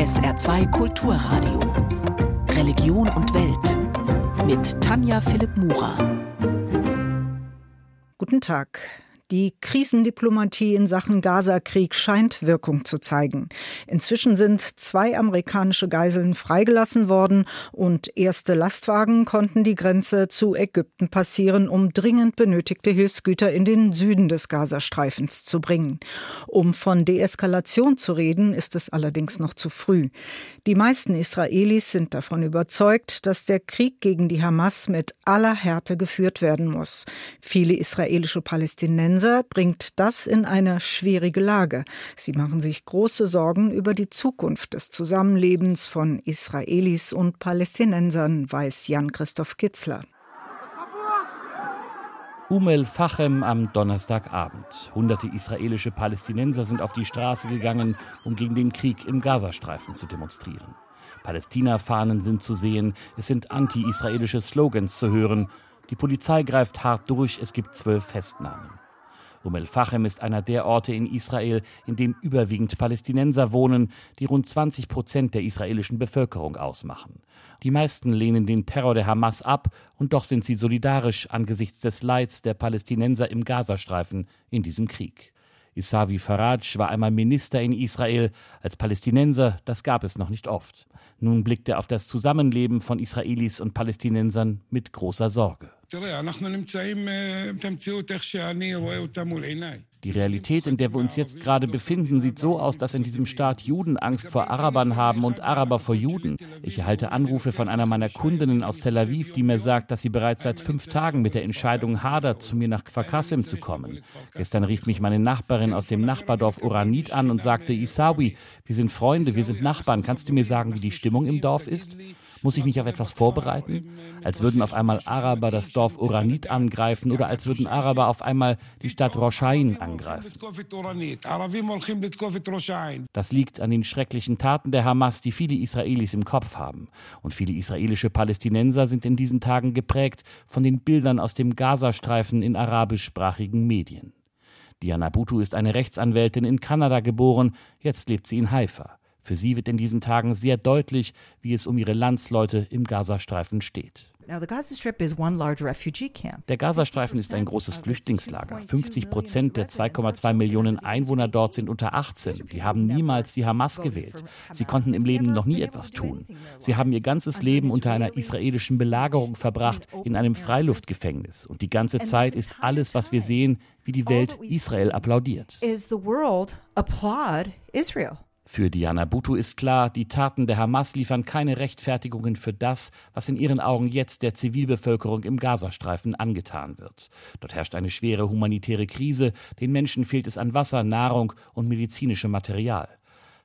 SR2 Kulturradio. Religion und Welt. Mit Tanja Philipp Murer. Guten Tag. Die Krisendiplomatie in Sachen Gaza-Krieg scheint Wirkung zu zeigen. Inzwischen sind zwei amerikanische Geiseln freigelassen worden und erste Lastwagen konnten die Grenze zu Ägypten passieren, um dringend benötigte Hilfsgüter in den Süden des Gazastreifens zu bringen. Um von Deeskalation zu reden, ist es allerdings noch zu früh. Die meisten Israelis sind davon überzeugt, dass der Krieg gegen die Hamas mit aller Härte geführt werden muss. Viele israelische Palästinenser Palästinenser bringt das in eine schwierige Lage. Sie machen sich große Sorgen über die Zukunft des Zusammenlebens von Israelis und Palästinensern, weiß Jan-Christoph Kitzler. Umel Fachem am Donnerstagabend. Hunderte israelische Palästinenser sind auf die Straße gegangen, um gegen den Krieg im Gazastreifen zu demonstrieren. Palästina-Fahnen sind zu sehen, es sind anti-israelische Slogans zu hören. Die Polizei greift hart durch, es gibt zwölf Festnahmen. Um el-Fachem ist einer der Orte in Israel, in dem überwiegend Palästinenser wohnen, die rund 20 Prozent der israelischen Bevölkerung ausmachen. Die meisten lehnen den Terror der Hamas ab und doch sind sie solidarisch angesichts des Leids der Palästinenser im Gazastreifen in diesem Krieg. Isavi Faraj war einmal Minister in Israel. Als Palästinenser, das gab es noch nicht oft. Nun blickt er auf das Zusammenleben von Israelis und Palästinensern mit großer Sorge. Die Realität, in der wir uns jetzt gerade befinden, sieht so aus, dass in diesem Staat Juden Angst vor Arabern haben und Araber vor Juden. Ich erhalte Anrufe von einer meiner Kundinnen aus Tel Aviv, die mir sagt, dass sie bereits seit fünf Tagen mit der Entscheidung hadert, zu mir nach Kfar zu kommen. Gestern rief mich meine Nachbarin aus dem Nachbardorf Uranit an und sagte, Isawi, wir sind Freunde, wir sind Nachbarn. Kannst du mir sagen, wie die Stimmung im Dorf ist? Muss ich mich auf etwas vorbereiten? Als würden auf einmal Araber das Dorf Uranit angreifen oder als würden Araber auf einmal die Stadt Roshain angreifen. Das liegt an den schrecklichen Taten der Hamas, die viele Israelis im Kopf haben. Und viele israelische Palästinenser sind in diesen Tagen geprägt von den Bildern aus dem Gazastreifen in arabischsprachigen Medien. Diana Butu ist eine Rechtsanwältin in Kanada geboren, jetzt lebt sie in Haifa. Für sie wird in diesen Tagen sehr deutlich, wie es um ihre Landsleute im Gazastreifen steht. Der Gazastreifen ist ein großes Flüchtlingslager. 50 Prozent der 2,2 Millionen Einwohner dort sind unter 18. Die haben niemals die Hamas gewählt. Sie konnten im Leben noch nie etwas tun. Sie haben ihr ganzes Leben unter einer israelischen Belagerung verbracht, in einem Freiluftgefängnis. Und die ganze Zeit ist alles, was wir sehen, wie die Welt Israel applaudiert. Für Diana Bhutto ist klar, die Taten der Hamas liefern keine Rechtfertigungen für das, was in ihren Augen jetzt der Zivilbevölkerung im Gazastreifen angetan wird. Dort herrscht eine schwere humanitäre Krise, den Menschen fehlt es an Wasser, Nahrung und medizinischem Material.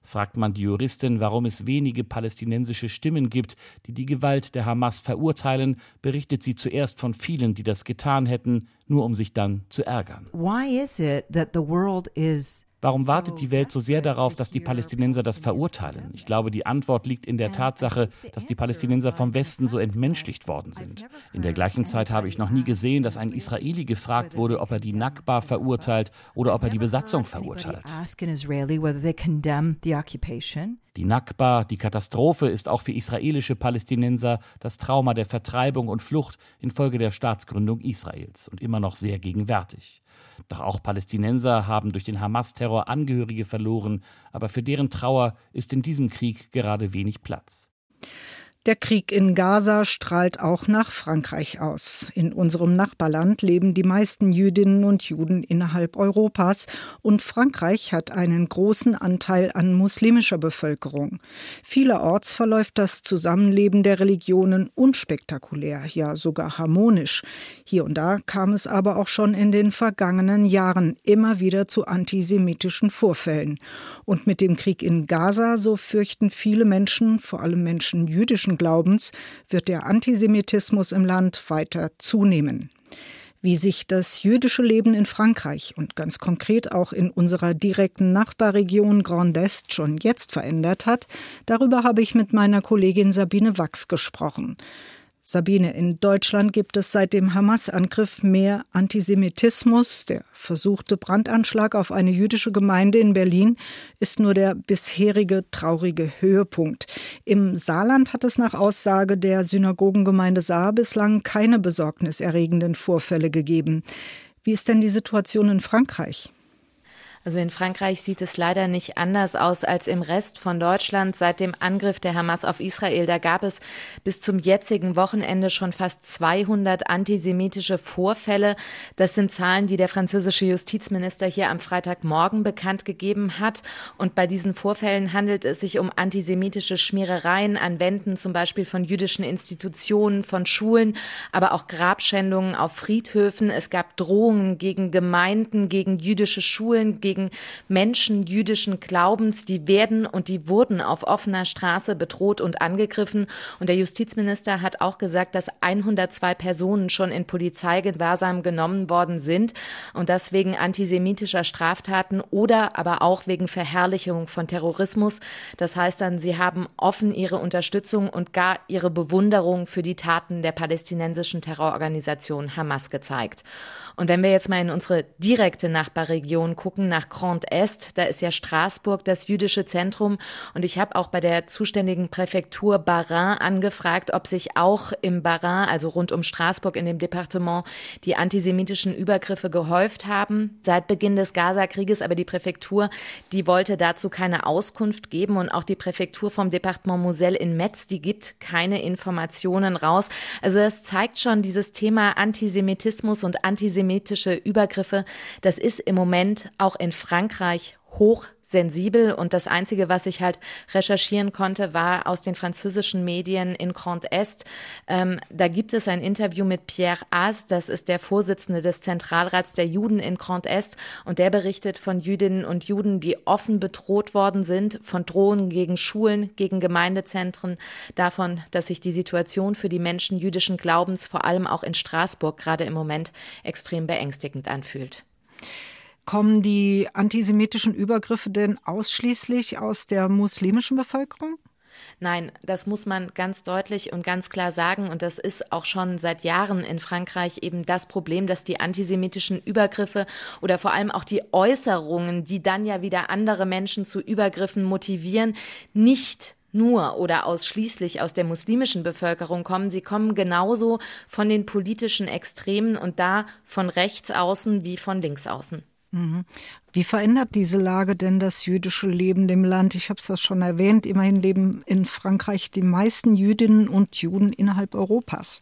Fragt man die Juristin, warum es wenige palästinensische Stimmen gibt, die die Gewalt der Hamas verurteilen, berichtet sie zuerst von vielen, die das getan hätten, nur um sich dann zu ärgern. Why is it that the world is Warum wartet die Welt so sehr darauf, dass die Palästinenser das verurteilen? Ich glaube, die Antwort liegt in der Tatsache, dass die Palästinenser vom Westen so entmenschlicht worden sind. In der gleichen Zeit habe ich noch nie gesehen, dass ein Israeli gefragt wurde, ob er die Nakba verurteilt oder ob er die Besatzung verurteilt. Die Nakba, die Katastrophe, ist auch für israelische Palästinenser das Trauma der Vertreibung und Flucht infolge der Staatsgründung Israels und immer noch sehr gegenwärtig. Doch auch Palästinenser haben durch den Hamas-Terror Angehörige verloren, aber für deren Trauer ist in diesem Krieg gerade wenig Platz. Der Krieg in Gaza strahlt auch nach Frankreich aus. In unserem Nachbarland leben die meisten Jüdinnen und Juden innerhalb Europas und Frankreich hat einen großen Anteil an muslimischer Bevölkerung. Vielerorts verläuft das Zusammenleben der Religionen unspektakulär, ja sogar harmonisch. Hier und da kam es aber auch schon in den vergangenen Jahren immer wieder zu antisemitischen Vorfällen. Und mit dem Krieg in Gaza, so fürchten viele Menschen, vor allem Menschen jüdischen Glaubens wird der Antisemitismus im Land weiter zunehmen. Wie sich das jüdische Leben in Frankreich und ganz konkret auch in unserer direkten Nachbarregion Grand Est schon jetzt verändert hat, darüber habe ich mit meiner Kollegin Sabine Wachs gesprochen. Sabine, in Deutschland gibt es seit dem Hamas-Angriff mehr Antisemitismus. Der versuchte Brandanschlag auf eine jüdische Gemeinde in Berlin ist nur der bisherige traurige Höhepunkt. Im Saarland hat es nach Aussage der Synagogengemeinde Saar bislang keine besorgniserregenden Vorfälle gegeben. Wie ist denn die Situation in Frankreich? Also in Frankreich sieht es leider nicht anders aus als im Rest von Deutschland. Seit dem Angriff der Hamas auf Israel, da gab es bis zum jetzigen Wochenende schon fast 200 antisemitische Vorfälle. Das sind Zahlen, die der französische Justizminister hier am Freitagmorgen bekannt gegeben hat. Und bei diesen Vorfällen handelt es sich um antisemitische Schmierereien an Wänden, zum Beispiel von jüdischen Institutionen, von Schulen, aber auch Grabschändungen auf Friedhöfen. Es gab Drohungen gegen Gemeinden, gegen jüdische Schulen, gegen gegen Menschen jüdischen Glaubens, die werden und die wurden auf offener Straße bedroht und angegriffen. Und der Justizminister hat auch gesagt, dass 102 Personen schon in Polizeigewahrsam genommen worden sind und das wegen antisemitischer Straftaten oder aber auch wegen Verherrlichung von Terrorismus. Das heißt dann, sie haben offen ihre Unterstützung und gar ihre Bewunderung für die Taten der palästinensischen Terrororganisation Hamas gezeigt. Und wenn wir jetzt mal in unsere direkte Nachbarregion gucken, nach Grand Est, da ist ja Straßburg das jüdische Zentrum. Und ich habe auch bei der zuständigen Präfektur Barin angefragt, ob sich auch im Barin, also rund um Straßburg in dem Departement, die antisemitischen Übergriffe gehäuft haben seit Beginn des Gaza-Krieges. Aber die Präfektur, die wollte dazu keine Auskunft geben. Und auch die Präfektur vom Departement Moselle in Metz, die gibt keine Informationen raus. Also das zeigt schon dieses Thema Antisemitismus und antisemitische Übergriffe, das ist im Moment auch in Frankreich hochsensibel. Und das Einzige, was ich halt recherchieren konnte, war aus den französischen Medien in Grand Est. Ähm, da gibt es ein Interview mit Pierre As, das ist der Vorsitzende des Zentralrats der Juden in Grand Est. Und der berichtet von Jüdinnen und Juden, die offen bedroht worden sind, von Drohungen gegen Schulen, gegen Gemeindezentren, davon, dass sich die Situation für die Menschen jüdischen Glaubens vor allem auch in Straßburg gerade im Moment extrem beängstigend anfühlt. Kommen die antisemitischen Übergriffe denn ausschließlich aus der muslimischen Bevölkerung? Nein, das muss man ganz deutlich und ganz klar sagen. Und das ist auch schon seit Jahren in Frankreich eben das Problem, dass die antisemitischen Übergriffe oder vor allem auch die Äußerungen, die dann ja wieder andere Menschen zu Übergriffen motivieren, nicht nur oder ausschließlich aus der muslimischen Bevölkerung kommen. Sie kommen genauso von den politischen Extremen und da von rechts außen wie von links außen. Mhm. Wie verändert diese Lage denn das jüdische Leben im Land? Ich habe es das schon erwähnt. Immerhin leben in Frankreich die meisten Jüdinnen und Juden innerhalb Europas.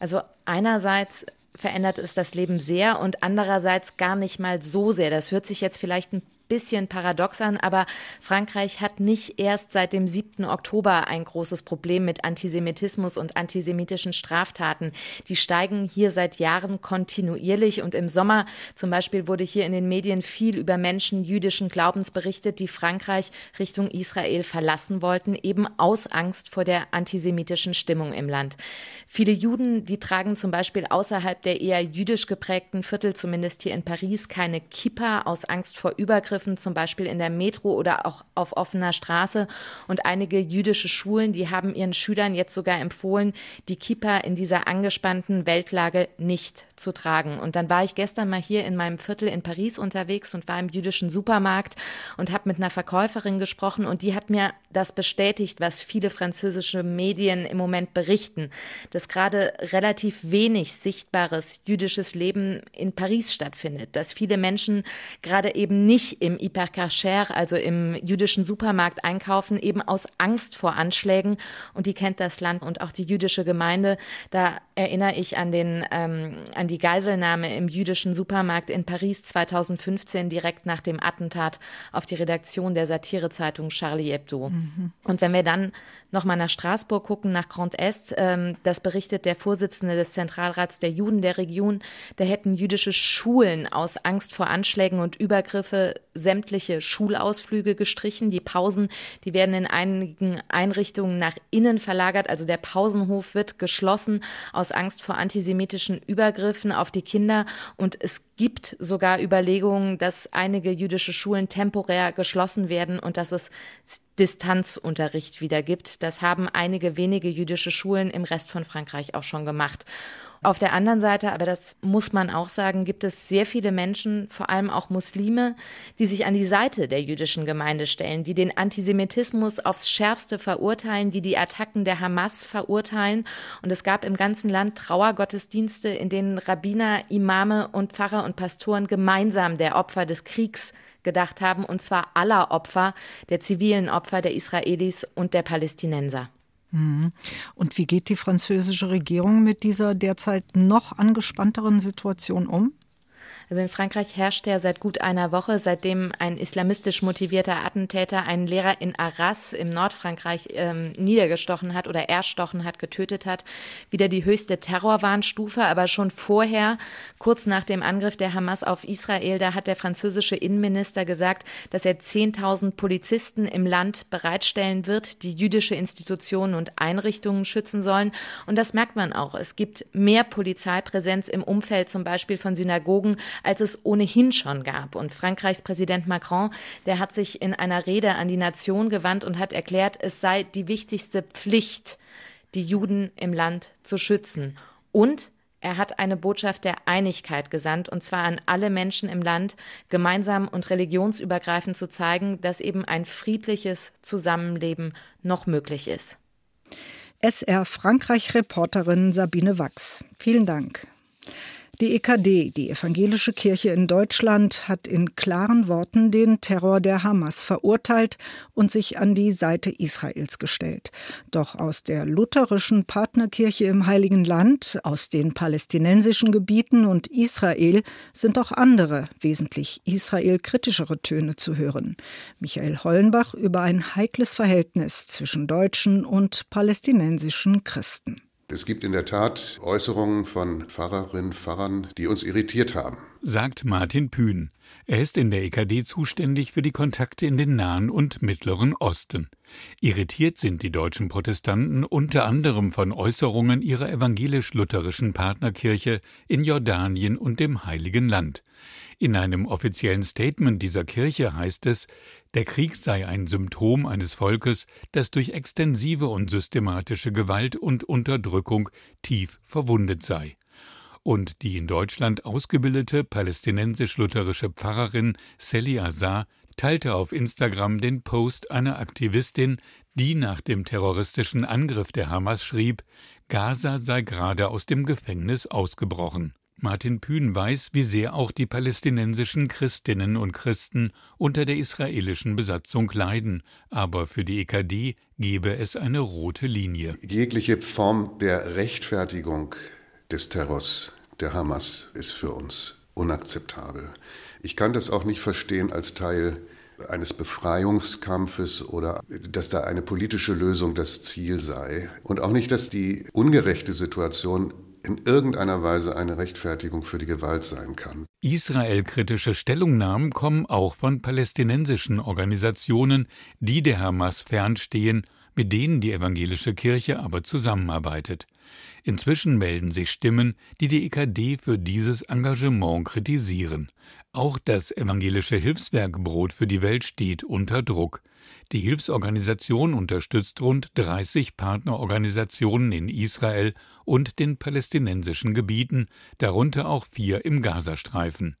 Also einerseits verändert es das Leben sehr und andererseits gar nicht mal so sehr. Das hört sich jetzt vielleicht ein bisschen paradox an, aber Frankreich hat nicht erst seit dem 7. Oktober ein großes Problem mit Antisemitismus und antisemitischen Straftaten. Die steigen hier seit Jahren kontinuierlich und im Sommer zum Beispiel wurde hier in den Medien viel über Menschen jüdischen Glaubens berichtet, die Frankreich Richtung Israel verlassen wollten, eben aus Angst vor der antisemitischen Stimmung im Land. Viele Juden, die tragen zum Beispiel außerhalb der eher jüdisch geprägten Viertel, zumindest hier in Paris, keine Kippa aus Angst vor Übergriffen Übergriffen, zum Beispiel in der Metro oder auch auf offener Straße. Und einige jüdische Schulen, die haben ihren Schülern jetzt sogar empfohlen, die Kippa in dieser angespannten Weltlage nicht zu tragen. Und dann war ich gestern mal hier in meinem Viertel in Paris unterwegs und war im jüdischen Supermarkt und habe mit einer Verkäuferin gesprochen und die hat mir das bestätigt, was viele französische Medien im Moment berichten, dass gerade relativ wenig sichtbares jüdisches Leben in Paris stattfindet, dass viele Menschen gerade eben nicht im Hypercacher, also im jüdischen Supermarkt einkaufen, eben aus Angst vor Anschlägen. Und die kennt das Land und auch die jüdische Gemeinde. Da erinnere ich an den, ähm, an die Geiselnahme im jüdischen Supermarkt in Paris 2015, direkt nach dem Attentat auf die Redaktion der Satirezeitung Charlie Hebdo. Mhm. Und wenn wir dann nochmal nach Straßburg gucken, nach Grand Est, ähm, das berichtet der Vorsitzende des Zentralrats der Juden der Region, da hätten jüdische Schulen aus Angst vor Anschlägen und Übergriffe sämtliche Schulausflüge gestrichen. Die Pausen, die werden in einigen Einrichtungen nach innen verlagert. Also der Pausenhof wird geschlossen aus Angst vor antisemitischen Übergriffen auf die Kinder. Und es gibt sogar Überlegungen, dass einige jüdische Schulen temporär geschlossen werden und dass es Distanzunterricht wieder gibt. Das haben einige wenige jüdische Schulen im Rest von Frankreich auch schon gemacht. Auf der anderen Seite, aber das muss man auch sagen, gibt es sehr viele Menschen, vor allem auch Muslime, die sich an die Seite der jüdischen Gemeinde stellen, die den Antisemitismus aufs Schärfste verurteilen, die die Attacken der Hamas verurteilen. Und es gab im ganzen Land Trauergottesdienste, in denen Rabbiner, Imame und Pfarrer und Pastoren gemeinsam der Opfer des Kriegs gedacht haben, und zwar aller Opfer, der zivilen Opfer der Israelis und der Palästinenser. Mhm. Und wie geht die französische Regierung mit dieser derzeit noch angespannteren Situation um? Also in Frankreich herrscht ja seit gut einer Woche, seitdem ein islamistisch motivierter Attentäter einen Lehrer in Arras im Nordfrankreich ähm, niedergestochen hat oder erstochen hat, getötet hat, wieder die höchste Terrorwarnstufe. Aber schon vorher, kurz nach dem Angriff der Hamas auf Israel, da hat der französische Innenminister gesagt, dass er 10.000 Polizisten im Land bereitstellen wird, die jüdische Institutionen und Einrichtungen schützen sollen. Und das merkt man auch. Es gibt mehr Polizeipräsenz im Umfeld zum Beispiel von Synagogen als es ohnehin schon gab. Und Frankreichs Präsident Macron, der hat sich in einer Rede an die Nation gewandt und hat erklärt, es sei die wichtigste Pflicht, die Juden im Land zu schützen. Und er hat eine Botschaft der Einigkeit gesandt, und zwar an alle Menschen im Land, gemeinsam und religionsübergreifend zu zeigen, dass eben ein friedliches Zusammenleben noch möglich ist. SR Frankreich-Reporterin Sabine Wachs. Vielen Dank. Die EKD, die Evangelische Kirche in Deutschland, hat in klaren Worten den Terror der Hamas verurteilt und sich an die Seite Israels gestellt. Doch aus der lutherischen Partnerkirche im Heiligen Land, aus den palästinensischen Gebieten und Israel sind auch andere, wesentlich israelkritischere Töne zu hören. Michael Hollenbach über ein heikles Verhältnis zwischen deutschen und palästinensischen Christen. Es gibt in der Tat Äußerungen von Pfarrerinnen, Pfarrern, die uns irritiert haben. Sagt Martin Pühn. Er ist in der EKD zuständig für die Kontakte in den Nahen und Mittleren Osten. Irritiert sind die deutschen Protestanten unter anderem von Äußerungen ihrer evangelisch-lutherischen Partnerkirche in Jordanien und dem Heiligen Land. In einem offiziellen Statement dieser Kirche heißt es, der Krieg sei ein Symptom eines Volkes, das durch extensive und systematische Gewalt und Unterdrückung tief verwundet sei. Und die in Deutschland ausgebildete palästinensisch-lutherische Pfarrerin Sally Azar teilte auf Instagram den Post einer Aktivistin, die nach dem terroristischen Angriff der Hamas schrieb, Gaza sei gerade aus dem Gefängnis ausgebrochen. Martin Pühn weiß, wie sehr auch die palästinensischen Christinnen und Christen unter der israelischen Besatzung leiden, aber für die EKD gebe es eine rote Linie. Jegliche Form der Rechtfertigung des Terrors der Hamas ist für uns unakzeptabel. Ich kann das auch nicht verstehen als Teil eines Befreiungskampfes oder dass da eine politische Lösung das Ziel sei. Und auch nicht, dass die ungerechte Situation in irgendeiner Weise eine Rechtfertigung für die Gewalt sein kann. Israel-kritische Stellungnahmen kommen auch von palästinensischen Organisationen, die der Hamas fernstehen, mit denen die evangelische Kirche aber zusammenarbeitet. Inzwischen melden sich Stimmen, die die EKD für dieses Engagement kritisieren. Auch das evangelische Hilfswerk Brot für die Welt steht unter Druck. Die Hilfsorganisation unterstützt rund 30 Partnerorganisationen in Israel und den palästinensischen Gebieten, darunter auch vier im Gazastreifen.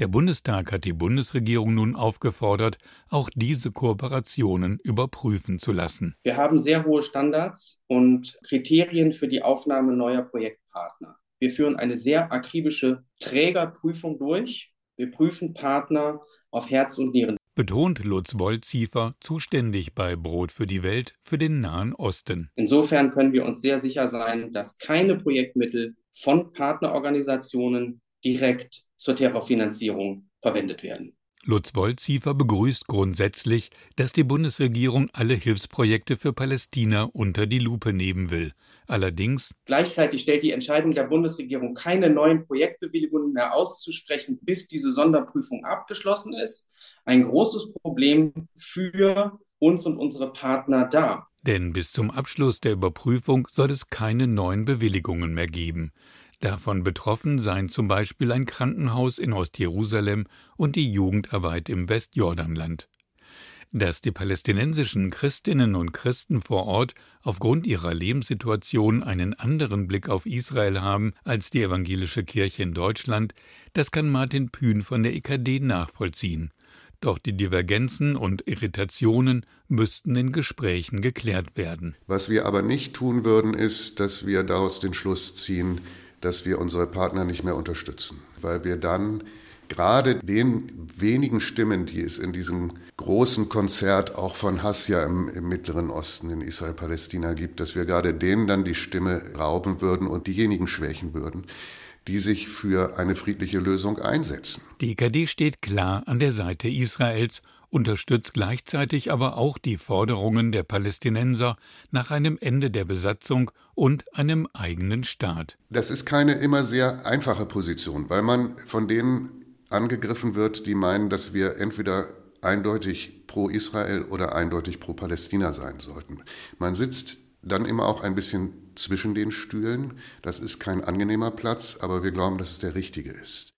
Der Bundestag hat die Bundesregierung nun aufgefordert, auch diese Kooperationen überprüfen zu lassen. Wir haben sehr hohe Standards und Kriterien für die Aufnahme neuer Projektpartner. Wir führen eine sehr akribische Trägerprüfung durch. Wir prüfen Partner auf Herz und Nieren betont Lutz Wolziefer, zuständig bei Brot für die Welt für den Nahen Osten. Insofern können wir uns sehr sicher sein, dass keine Projektmittel von Partnerorganisationen direkt zur Terrorfinanzierung verwendet werden. Lutz Wolziefer begrüßt grundsätzlich, dass die Bundesregierung alle Hilfsprojekte für Palästina unter die Lupe nehmen will. Allerdings gleichzeitig stellt die Entscheidung der Bundesregierung keine neuen Projektbewilligungen mehr auszusprechen, bis diese Sonderprüfung abgeschlossen ist, ein großes Problem für uns und unsere Partner dar. Denn bis zum Abschluss der Überprüfung soll es keine neuen Bewilligungen mehr geben. Davon betroffen seien zum Beispiel ein Krankenhaus in Ostjerusalem und die Jugendarbeit im Westjordanland. Dass die palästinensischen Christinnen und Christen vor Ort aufgrund ihrer Lebenssituation einen anderen Blick auf Israel haben als die evangelische Kirche in Deutschland, das kann Martin Pühn von der EKD nachvollziehen. Doch die Divergenzen und Irritationen müssten in Gesprächen geklärt werden. Was wir aber nicht tun würden, ist, dass wir daraus den Schluss ziehen, dass wir unsere Partner nicht mehr unterstützen, weil wir dann gerade den wenigen Stimmen, die es in diesem großen Konzert auch von Hass ja im, im Mittleren Osten in Israel-Palästina gibt, dass wir gerade denen dann die Stimme rauben würden und diejenigen schwächen würden, die sich für eine friedliche Lösung einsetzen. Die EKD steht klar an der Seite Israels unterstützt gleichzeitig aber auch die Forderungen der Palästinenser nach einem Ende der Besatzung und einem eigenen Staat. Das ist keine immer sehr einfache Position, weil man von denen angegriffen wird, die meinen, dass wir entweder eindeutig pro Israel oder eindeutig pro Palästina sein sollten. Man sitzt dann immer auch ein bisschen zwischen den Stühlen. Das ist kein angenehmer Platz, aber wir glauben, dass es der richtige ist.